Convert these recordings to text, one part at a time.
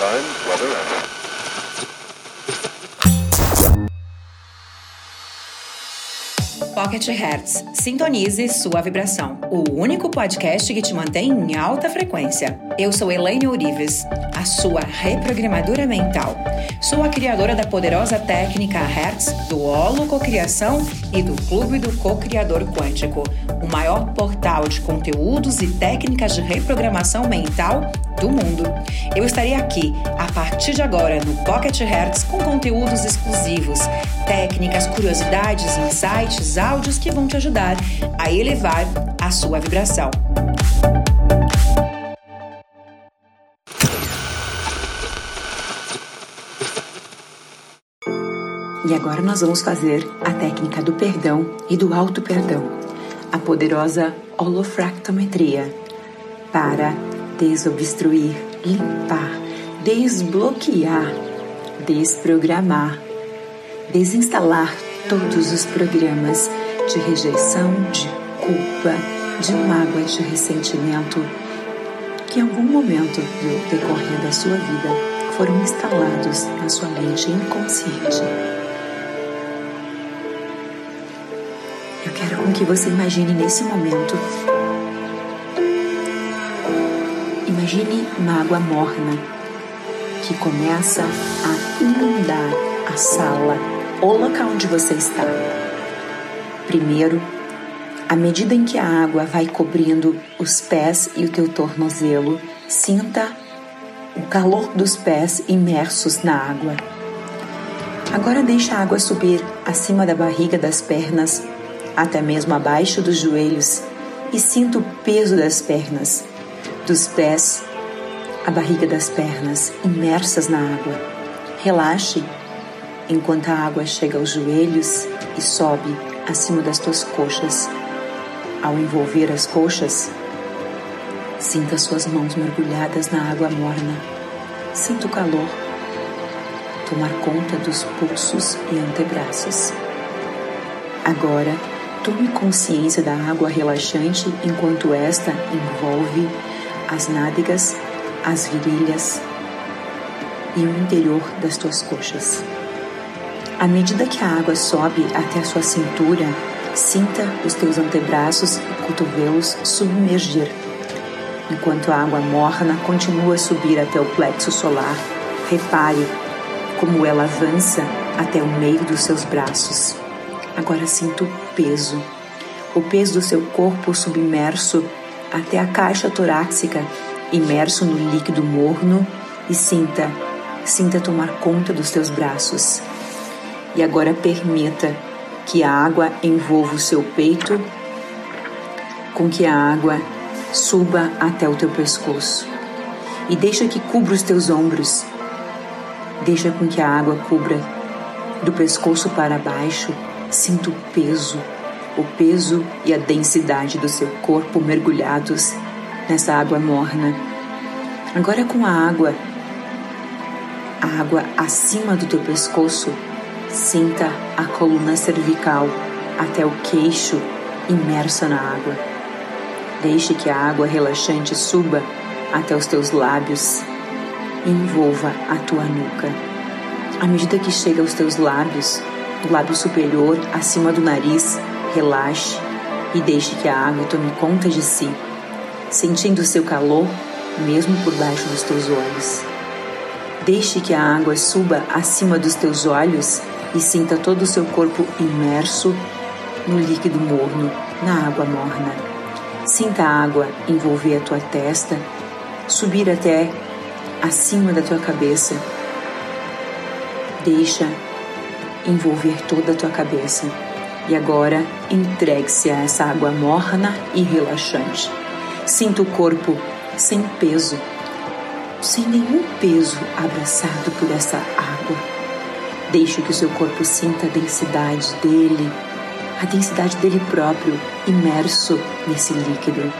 Time, weather, and Pocket Hertz. Sintonize sua vibração. O único podcast que te mantém em alta frequência. Eu sou Elaine Ourives, a sua reprogramadora mental. Sou a criadora da poderosa técnica Hertz, do Holo Cocriação e do Clube do Co-Criador Quântico, o maior portal de conteúdos e técnicas de reprogramação mental do mundo. Eu estarei aqui a partir de agora no Pocket Hertz com conteúdos exclusivos, técnicas, curiosidades, insights, áudios que vão te ajudar a elevar a sua vibração. E agora nós vamos fazer a técnica do perdão e do auto perdão, a poderosa holofractometria para desobstruir, limpar, desbloquear, desprogramar, desinstalar todos os programas de rejeição, de culpa, de mágoa, de ressentimento que em algum momento do decorrer da sua vida foram instalados na sua mente inconsciente. Com que você imagine nesse momento Imagine uma água morna que começa a inundar a sala ou local onde você está. Primeiro, à medida em que a água vai cobrindo os pés e o teu tornozelo, sinta o calor dos pés imersos na água. Agora deixa a água subir acima da barriga das pernas, até mesmo abaixo dos joelhos, e sinta o peso das pernas dos pés, a barriga das pernas imersas na água. Relaxe enquanto a água chega aos joelhos e sobe acima das tuas coxas. Ao envolver as coxas, sinta suas mãos mergulhadas na água morna. Sinta o calor tomar conta dos pulsos e antebraços. Agora, tome consciência da água relaxante enquanto esta envolve as nádegas, as virilhas e o interior das tuas coxas. À medida que a água sobe até a sua cintura, sinta os teus antebraços e cotovelos submergir. Enquanto a água morna continua a subir até o plexo solar, repare como ela avança até o meio dos seus braços. Agora sinta o peso, o peso do seu corpo submerso até a caixa torácica, imerso no líquido morno e sinta, sinta tomar conta dos teus braços. E agora permita que a água envolva o seu peito, com que a água suba até o teu pescoço. E deixa que cubra os teus ombros. Deixa com que a água cubra do pescoço para baixo. Sinta o peso o peso e a densidade do seu corpo mergulhados nessa água morna. Agora com a água, a água acima do teu pescoço, sinta a coluna cervical até o queixo imersa na água. Deixe que a água relaxante suba até os teus lábios e envolva a tua nuca. À medida que chega aos teus lábios, o lábio superior acima do nariz, Relaxe e deixe que a água tome conta de si, sentindo seu calor mesmo por baixo dos teus olhos. Deixe que a água suba acima dos teus olhos e sinta todo o seu corpo imerso no líquido morno, na água morna. Sinta a água envolver a tua testa, subir até acima da tua cabeça. Deixa envolver toda a tua cabeça. E agora entregue-se a essa água morna e relaxante. Sinta o corpo sem peso, sem nenhum peso abraçado por essa água. Deixe que o seu corpo sinta a densidade dele, a densidade dele próprio, imerso nesse líquido.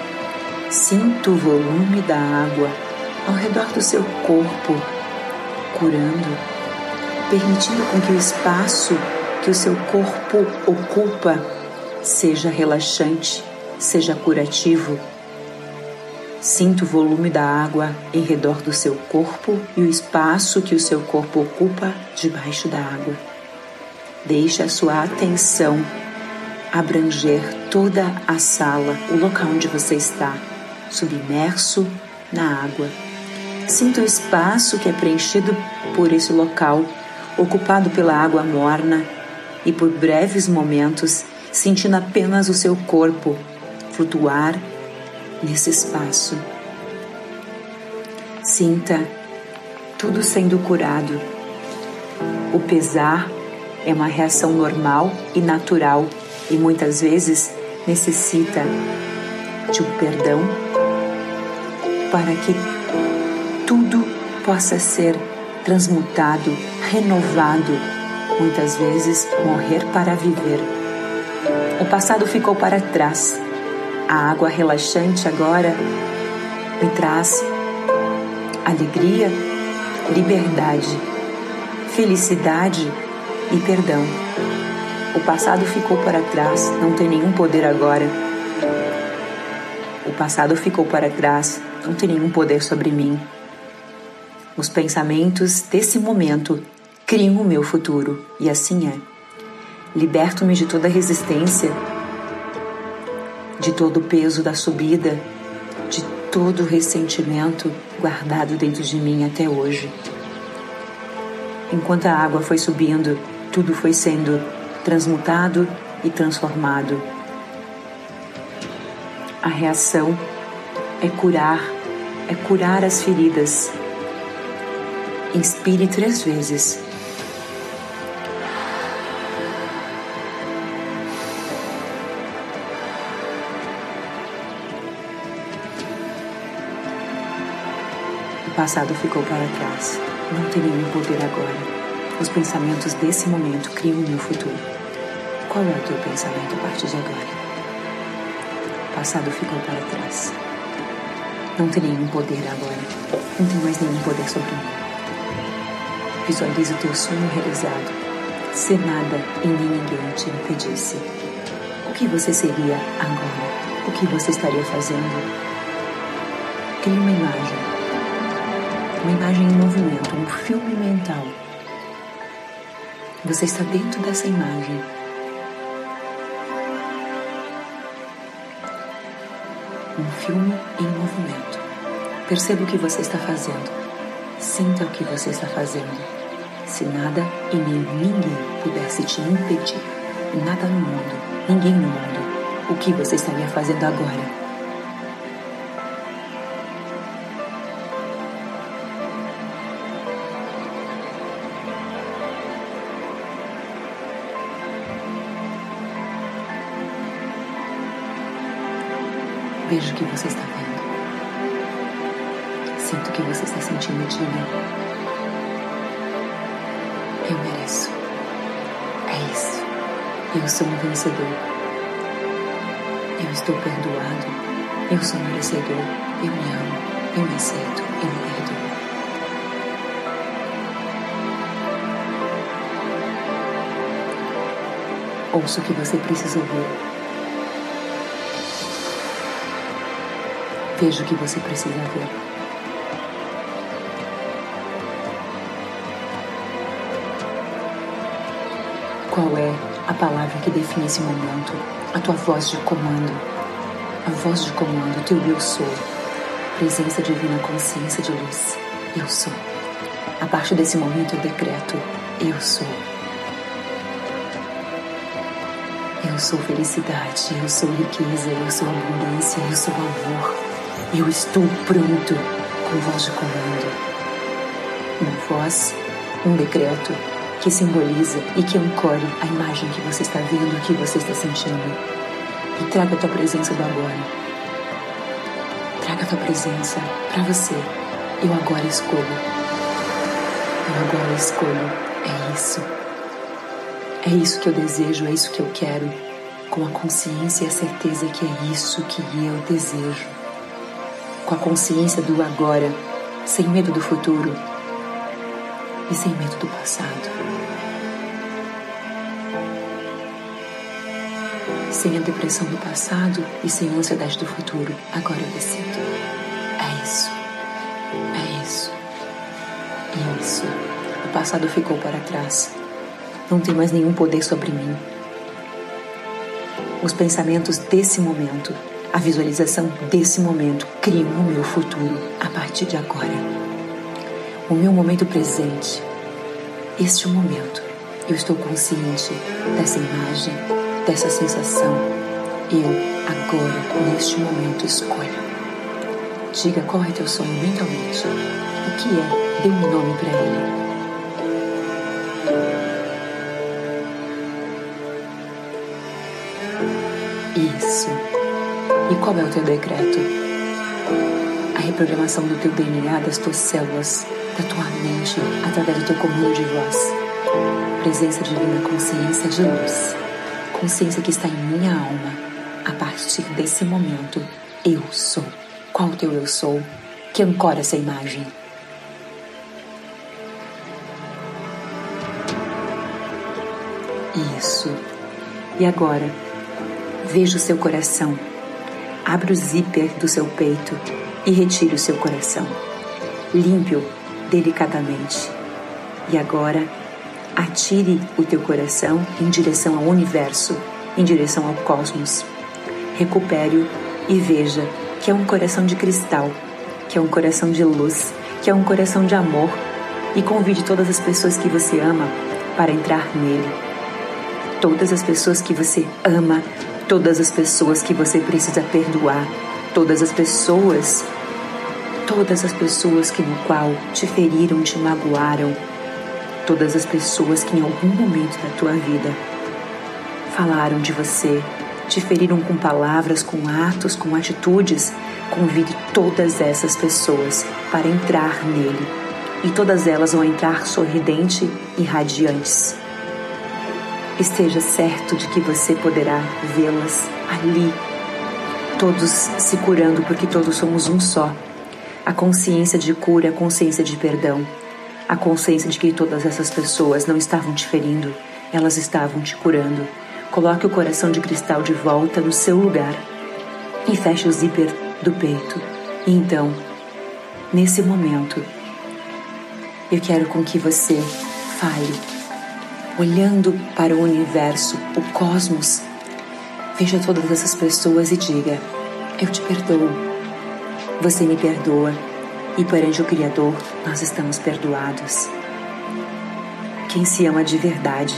Sinta o volume da água ao redor do seu corpo, curando, permitindo com que o espaço que o seu corpo ocupa seja relaxante, seja curativo. Sinta o volume da água em redor do seu corpo e o espaço que o seu corpo ocupa debaixo da água. Deixe a sua atenção abranger toda a sala, o local onde você está, submerso na água. Sinta o espaço que é preenchido por esse local, ocupado pela água morna, e por breves momentos, sentindo apenas o seu corpo flutuar nesse espaço. Sinta tudo sendo curado. O pesar é uma reação normal e natural e muitas vezes necessita de um perdão para que tudo possa ser transmutado, renovado, muitas vezes morrer para viver. O passado ficou para trás a água relaxante agora me traz alegria, liberdade, felicidade e perdão. O passado ficou para trás, não tem nenhum poder agora. O passado ficou para trás, não tem nenhum poder sobre mim. Os pensamentos desse momento criam o meu futuro, e assim é. Liberto-me de toda resistência de todo o peso da subida, de todo o ressentimento guardado dentro de mim até hoje. Enquanto a água foi subindo, tudo foi sendo transmutado e transformado. A reação é curar, é curar as feridas. Inspire três vezes passado ficou para trás. Não tem nenhum poder agora. Os pensamentos desse momento criam o meu futuro. Qual é o teu pensamento a partir de agora? Passado ficou para trás. Não tem nenhum poder agora. Não tem mais nenhum poder sobre mim. Visualize o teu sonho realizado. Se nada e nem ninguém te impedisse. O que você seria agora? O que você estaria fazendo? Crie uma imagem uma imagem em movimento, um filme mental. Você está dentro dessa imagem. Um filme em movimento. Perceba o que você está fazendo. Sinta o que você está fazendo. Se nada e nem ninguém pudesse te impedir, nada no mundo, ninguém no mundo, o que você estaria fazendo agora? Veja o que você está vendo. Sinto o que você está sentindo, diga. Eu mereço. É isso. Eu sou um vencedor. Eu estou perdoado. Eu sou merecedor. Eu me amo. Eu me aceito. Eu me perdoo. Ouça o que você precisa ouvir. Veja o que você precisa ver. Qual é a palavra que define esse momento? A tua voz de comando. A voz de comando, teu eu sou. Presença divina, consciência de luz. Eu sou. A partir desse momento eu decreto: eu sou. Eu sou felicidade, eu sou riqueza, eu sou abundância, eu sou amor. Eu estou pronto com voz de comando. Uma voz, um decreto que simboliza e que ancore a imagem que você está vendo, e que você está sentindo. E traga a tua presença do agora. Traga a tua presença para você. Eu agora escolho. Eu agora escolho. É isso. É isso que eu desejo, é isso que eu quero. Com a consciência e a certeza que é isso que eu desejo com a consciência do agora, sem medo do futuro e sem medo do passado. Sem a depressão do passado e sem a ansiedade do futuro. Agora eu decido. É isso. É isso. É isso. O passado ficou para trás. Não tem mais nenhum poder sobre mim. Os pensamentos desse momento a visualização desse momento criam o meu futuro a partir de agora. O meu momento presente, este momento, eu estou consciente dessa imagem, dessa sensação. Eu, agora, neste momento, escolho. Diga qual é teu sonho mentalmente. O que é? Dê um nome para ele. Isso. E qual é o teu decreto? A reprogramação do teu DNA, das tuas células, da tua mente, através do teu comando de voz. Presença divina, consciência de luz. Consciência que está em minha alma. A partir desse momento, eu sou. Qual o teu eu sou que ancora essa imagem? Isso. E agora, veja o seu coração. Abra o zíper do seu peito e retire o seu coração. Limpe-o delicadamente. E agora, atire o teu coração em direção ao universo, em direção ao cosmos. Recupere-o e veja que é um coração de cristal, que é um coração de luz, que é um coração de amor, e convide todas as pessoas que você ama para entrar nele. Todas as pessoas que você ama, todas as pessoas que você precisa perdoar, todas as pessoas, todas as pessoas que no qual te feriram, te magoaram, todas as pessoas que em algum momento da tua vida falaram de você, te feriram com palavras, com atos, com atitudes, convide todas essas pessoas para entrar nele. E todas elas vão entrar sorridente e radiantes. Esteja certo de que você poderá vê-las ali, todos se curando, porque todos somos um só. A consciência de cura, a consciência de perdão, a consciência de que todas essas pessoas não estavam te ferindo, elas estavam te curando Coloque o coração de cristal de volta no seu lugar e feche o zíper do peito. E então, nesse momento, eu quero com que você fale, olhando para o universo, o cosmos. Veja todas essas pessoas e diga: Eu te perdoo. Você me perdoa. E perante o Criador, nós estamos perdoados. Quem se ama de verdade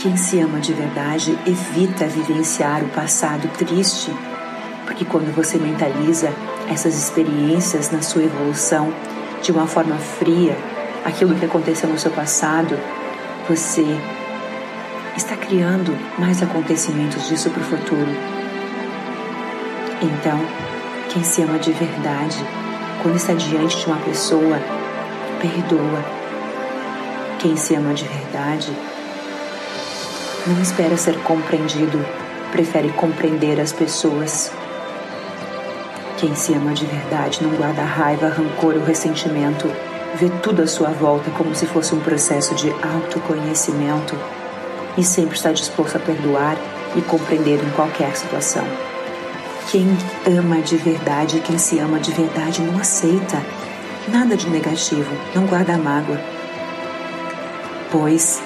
quem se ama de verdade evita vivenciar o passado triste, porque quando você mentaliza essas experiências na sua evolução de uma forma fria, aquilo que aconteceu no seu passado, você está criando mais acontecimentos disso para o futuro. Então, quem se ama de verdade, quando está diante de uma pessoa, perdoa. Quem se ama de verdade, não espera ser compreendido, prefere compreender as pessoas. Quem se ama de verdade não guarda raiva, rancor ou ressentimento, vê tudo à sua volta como se fosse um processo de autoconhecimento e sempre está disposto a perdoar e compreender em qualquer situação. Quem ama de verdade, quem se ama de verdade, não aceita nada de negativo, não guarda mágoa, pois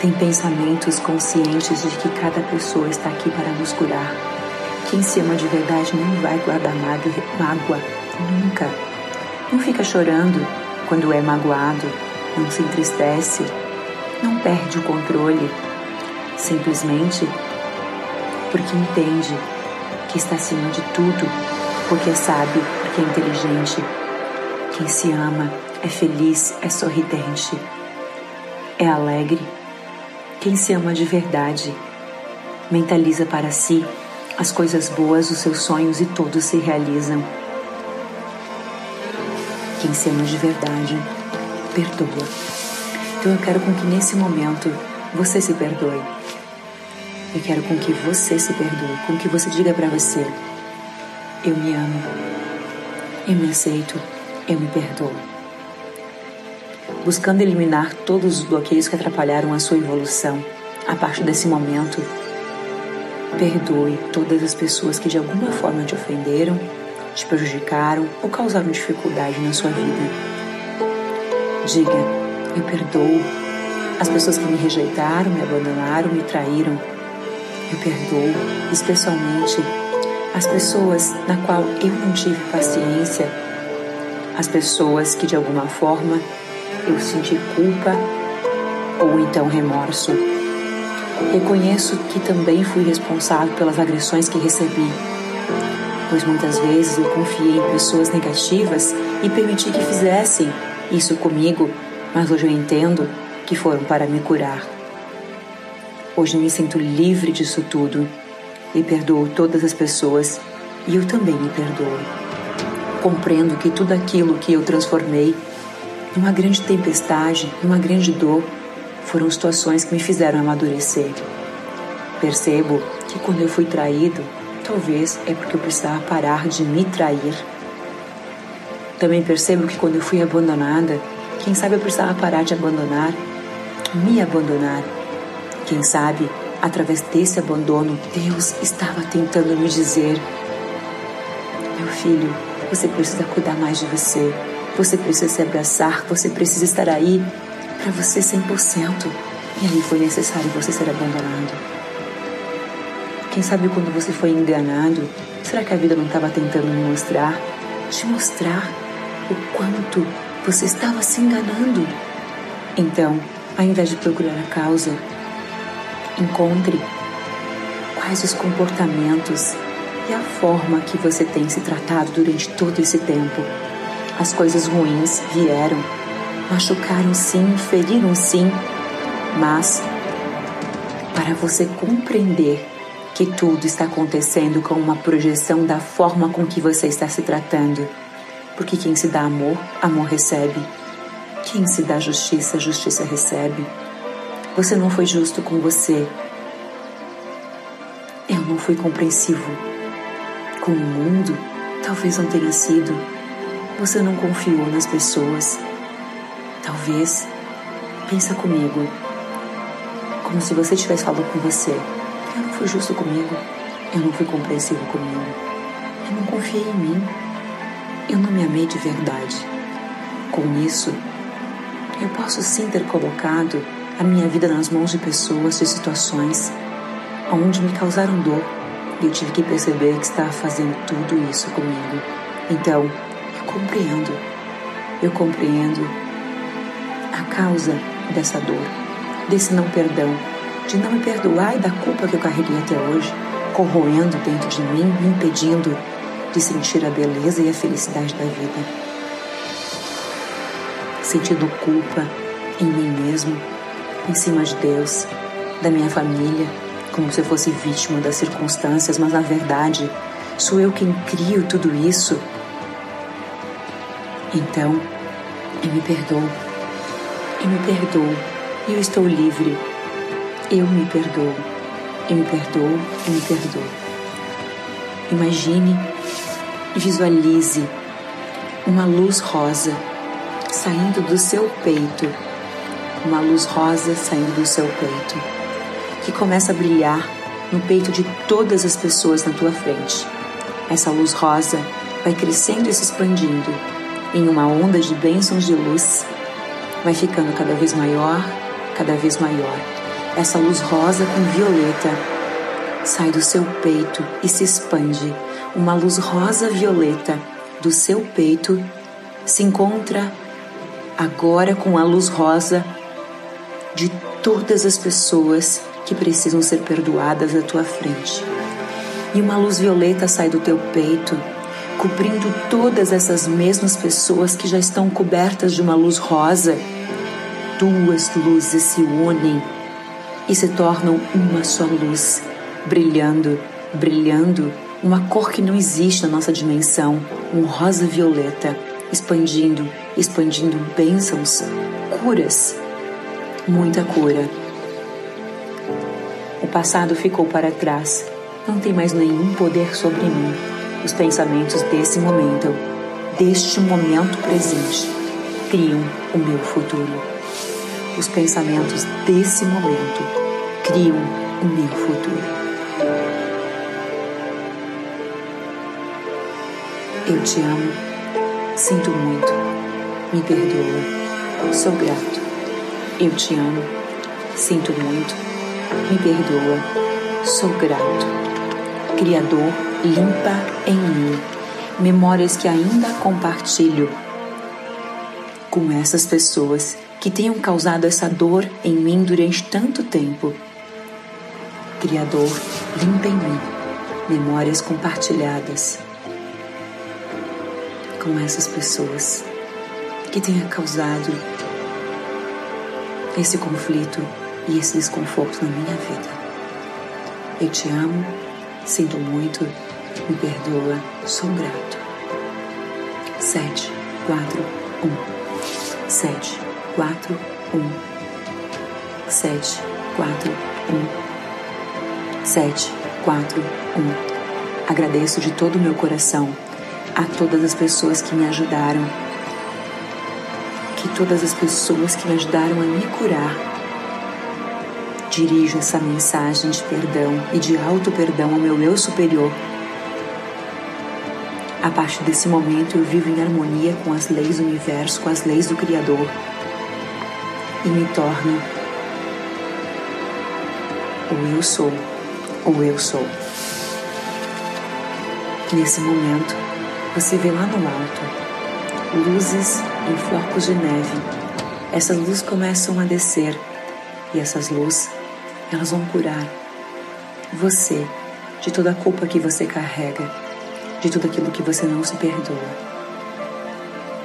tem pensamentos conscientes de que cada pessoa está aqui para nos curar. Quem se ama de verdade não vai guardar mágoa, nunca. Não fica chorando quando é magoado, não se entristece, não perde o controle, simplesmente porque entende que está acima de tudo, porque sabe, porque é inteligente. Quem se ama é feliz, é sorridente, é alegre quem se ama de verdade mentaliza para si as coisas boas, os seus sonhos e todos se realizam. Quem ama de verdade perdoa. Então eu quero com que nesse momento você se perdoe. Eu quero com que você se perdoe, com que você diga para você: eu me amo, eu me aceito, eu me perdoo buscando eliminar todos os bloqueios que atrapalharam a sua evolução. A partir desse momento, perdoe todas as pessoas que de alguma forma te ofenderam, te prejudicaram ou causaram dificuldade na sua vida. Diga: Eu perdoo as pessoas que me rejeitaram, me abandonaram, me traíram. Eu perdoo, especialmente as pessoas na qual eu não tive paciência, as pessoas que de alguma forma eu senti culpa ou então remorso. Reconheço que também fui responsável pelas agressões que recebi, pois muitas vezes eu confiei em pessoas negativas e permiti que fizessem isso comigo, mas hoje eu entendo que foram para me curar. Hoje eu me sinto livre disso tudo e perdoo todas as pessoas e eu também me perdoo. Compreendo que tudo aquilo que eu transformei numa grande tempestade, numa grande dor, foram situações que me fizeram amadurecer. Percebo que quando eu fui traído, talvez é porque eu precisava parar de me trair. Também percebo que quando eu fui abandonada, quem sabe eu precisava parar de abandonar, me abandonar. Quem sabe, através desse abandono, Deus estava tentando me dizer: Meu filho, você precisa cuidar mais de você. Você precisa se abraçar, você precisa estar aí para você 100%. E aí foi necessário você ser abandonado. Quem sabe quando você foi enganado, será que a vida não estava tentando me mostrar, te mostrar o quanto você estava se enganando? Então, ao invés de procurar a causa, encontre quais os comportamentos e a forma que você tem se tratado durante todo esse tempo. As coisas ruins vieram Machucaram sim, feriram sim, mas para você compreender que tudo está acontecendo com uma projeção da forma com que você está se tratando. Porque quem se dá amor, amor recebe. Quem se dá justiça, justiça recebe. Você não foi justo com você. Eu não fui compreensivo com o mundo. Talvez não tenha sido. Você não confiou nas pessoas. Talvez, pensa comigo, como se você estivesse falando com você. Fui justo comigo, eu não fui compreensivo comigo, eu não confiei em mim, eu não me amei de verdade. Com isso, eu posso sim ter colocado a minha vida nas mãos de pessoas, de situações onde me causaram dor e eu tive que perceber que estava fazendo tudo isso comigo. Então, eu compreendo, eu compreendo a causa dessa dor, desse não perdão, de não me perdoar e da culpa que eu carreguei até hoje, corroendo dentro de mim, me impedindo de sentir a beleza e a felicidade da vida. Sentindo culpa em mim mesmo, em cima de Deus, da minha família, como se eu fosse vítima das circunstâncias, mas na verdade sou eu quem crio tudo isso. Então, eu me perdoo eu me perdoo, eu estou livre. Eu me perdoo, eu me perdoo, eu me perdoo. Imagine visualize uma luz rosa saindo do seu peito, uma luz rosa saindo do seu peito, que começa a brilhar no peito de todas as pessoas na tua frente. Essa luz rosa vai crescendo e se expandindo em uma onda de bênçãos de luz vai ficando cada vez maior, cada vez maior. Essa luz rosa com violeta sai do seu peito e se expande. Uma luz rosa violeta do seu peito se encontra agora com a luz rosa de todas as pessoas que precisam ser perdoadas à tua frente. E uma luz violeta sai do teu peito cobrindo todas essas mesmas pessoas que já estão cobertas de uma luz rosa. Duas luzes se unem e se tornam uma só luz, brilhando, brilhando, uma cor que não existe na nossa dimensão, um rosa violeta, expandindo, expandindo bênçãos, curas, muita cura. O passado ficou para trás, não tem mais nenhum poder sobre mim os pensamentos desse momento, deste momento presente, criam o meu futuro. Os pensamentos desse momento criam o meu futuro. Eu te amo, sinto muito, me perdoa, sou grato. Eu te amo, sinto muito, me perdoa, sou grato. Criador, limpa em mim memórias que ainda compartilho com essas pessoas que tenham causado essa dor em mim durante tanto tempo. Criador, limpa em mim memórias compartilhadas com essas pessoas que tenha causado esse conflito e esse desconforto na minha vida. Eu te amo, sinto muito, me perdoa, sou grato. Sete, quatro, um. Sete, quatro, um. Sete, quatro, um. Sete, quatro, um. Agradeço de todo o meu coração a todas as pessoas que me ajudaram, que todas as pessoas que me ajudaram a me curar. Dirijo essa mensagem de perdão e de auto perdão ao meu eu superior a partir desse momento eu vivo em harmonia com as leis do universo, com as leis do Criador e me torno o eu sou, o eu sou. Nesse momento, você vê lá no alto luzes em flocos de neve. Essas luzes começam a descer e essas luzes, elas vão curar você de toda a culpa que você carrega de tudo aquilo que você não se perdoa.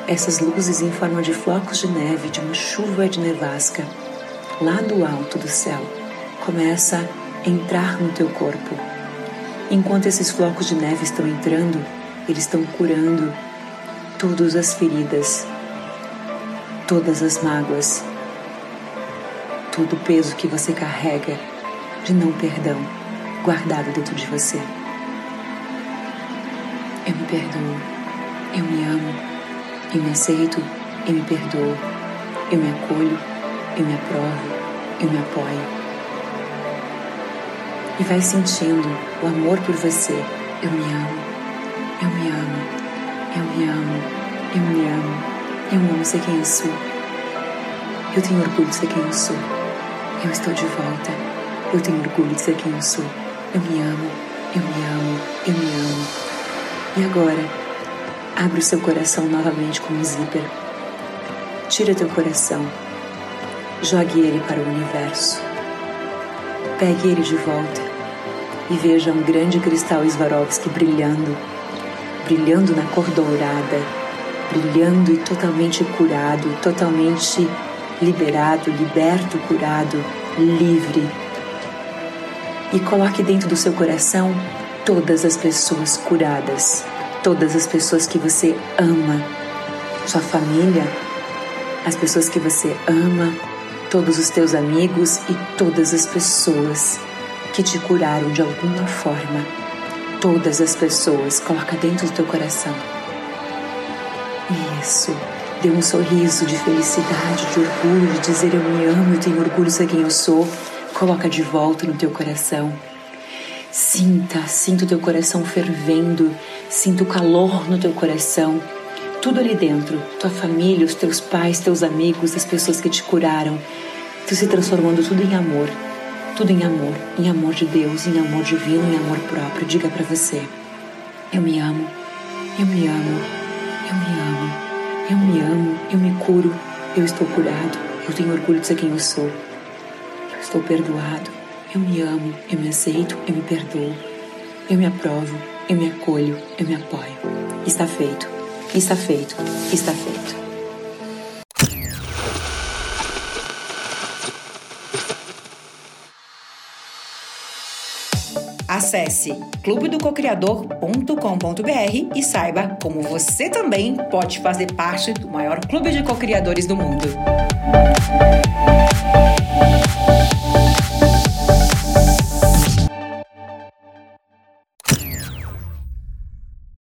Essas luzes em forma de flocos de neve, de uma chuva de nevasca, lá do alto do céu, começa a entrar no teu corpo. Enquanto esses flocos de neve estão entrando, eles estão curando todas as feridas, todas as mágoas, todo o peso que você carrega de não perdão guardado dentro de você. Eu me perdoo, eu me amo, eu me aceito, eu me perdoo, eu me acolho, eu me aprovo, eu me apoio. E vai sentindo o amor por você. Eu me amo, eu me amo, eu me amo, eu me amo, eu amo ser quem eu sou. Eu tenho orgulho de ser quem eu sou. Eu estou de volta. Eu tenho orgulho de ser quem eu sou. Eu me amo, eu me amo, eu me amo. E agora, abre o seu coração novamente com um zíper. Tira teu coração. Jogue ele para o universo. Pegue ele de volta e veja um grande cristal Swarovski brilhando, brilhando na cor dourada, brilhando e totalmente curado, totalmente liberado, liberto, curado, livre. E coloque dentro do seu coração todas as pessoas curadas, todas as pessoas que você ama, sua família, as pessoas que você ama, todos os teus amigos e todas as pessoas que te curaram de alguma forma. Todas as pessoas, coloca dentro do teu coração. Isso. Dê um sorriso de felicidade, de orgulho, de dizer eu me amo, eu tenho orgulho de ser quem eu sou. Coloca de volta no teu coração. Sinta, sinta o teu coração fervendo, sinta o calor no teu coração. Tudo ali dentro, tua família, os teus pais, teus amigos, as pessoas que te curaram, tu se transformando tudo em amor, tudo em amor, em amor de Deus, em amor divino, em amor próprio. Diga para você: eu me amo, eu me amo, eu me amo, eu me amo, eu me curo, eu estou curado, eu tenho orgulho de ser quem eu sou, eu estou perdoado. Eu me amo, eu me aceito, eu me perdoo. Eu me aprovo, eu me acolho, eu me apoio. Está feito, está feito, está feito. Acesse clubedococriador.com.br e saiba como você também pode fazer parte do maior clube de cocriadores do mundo.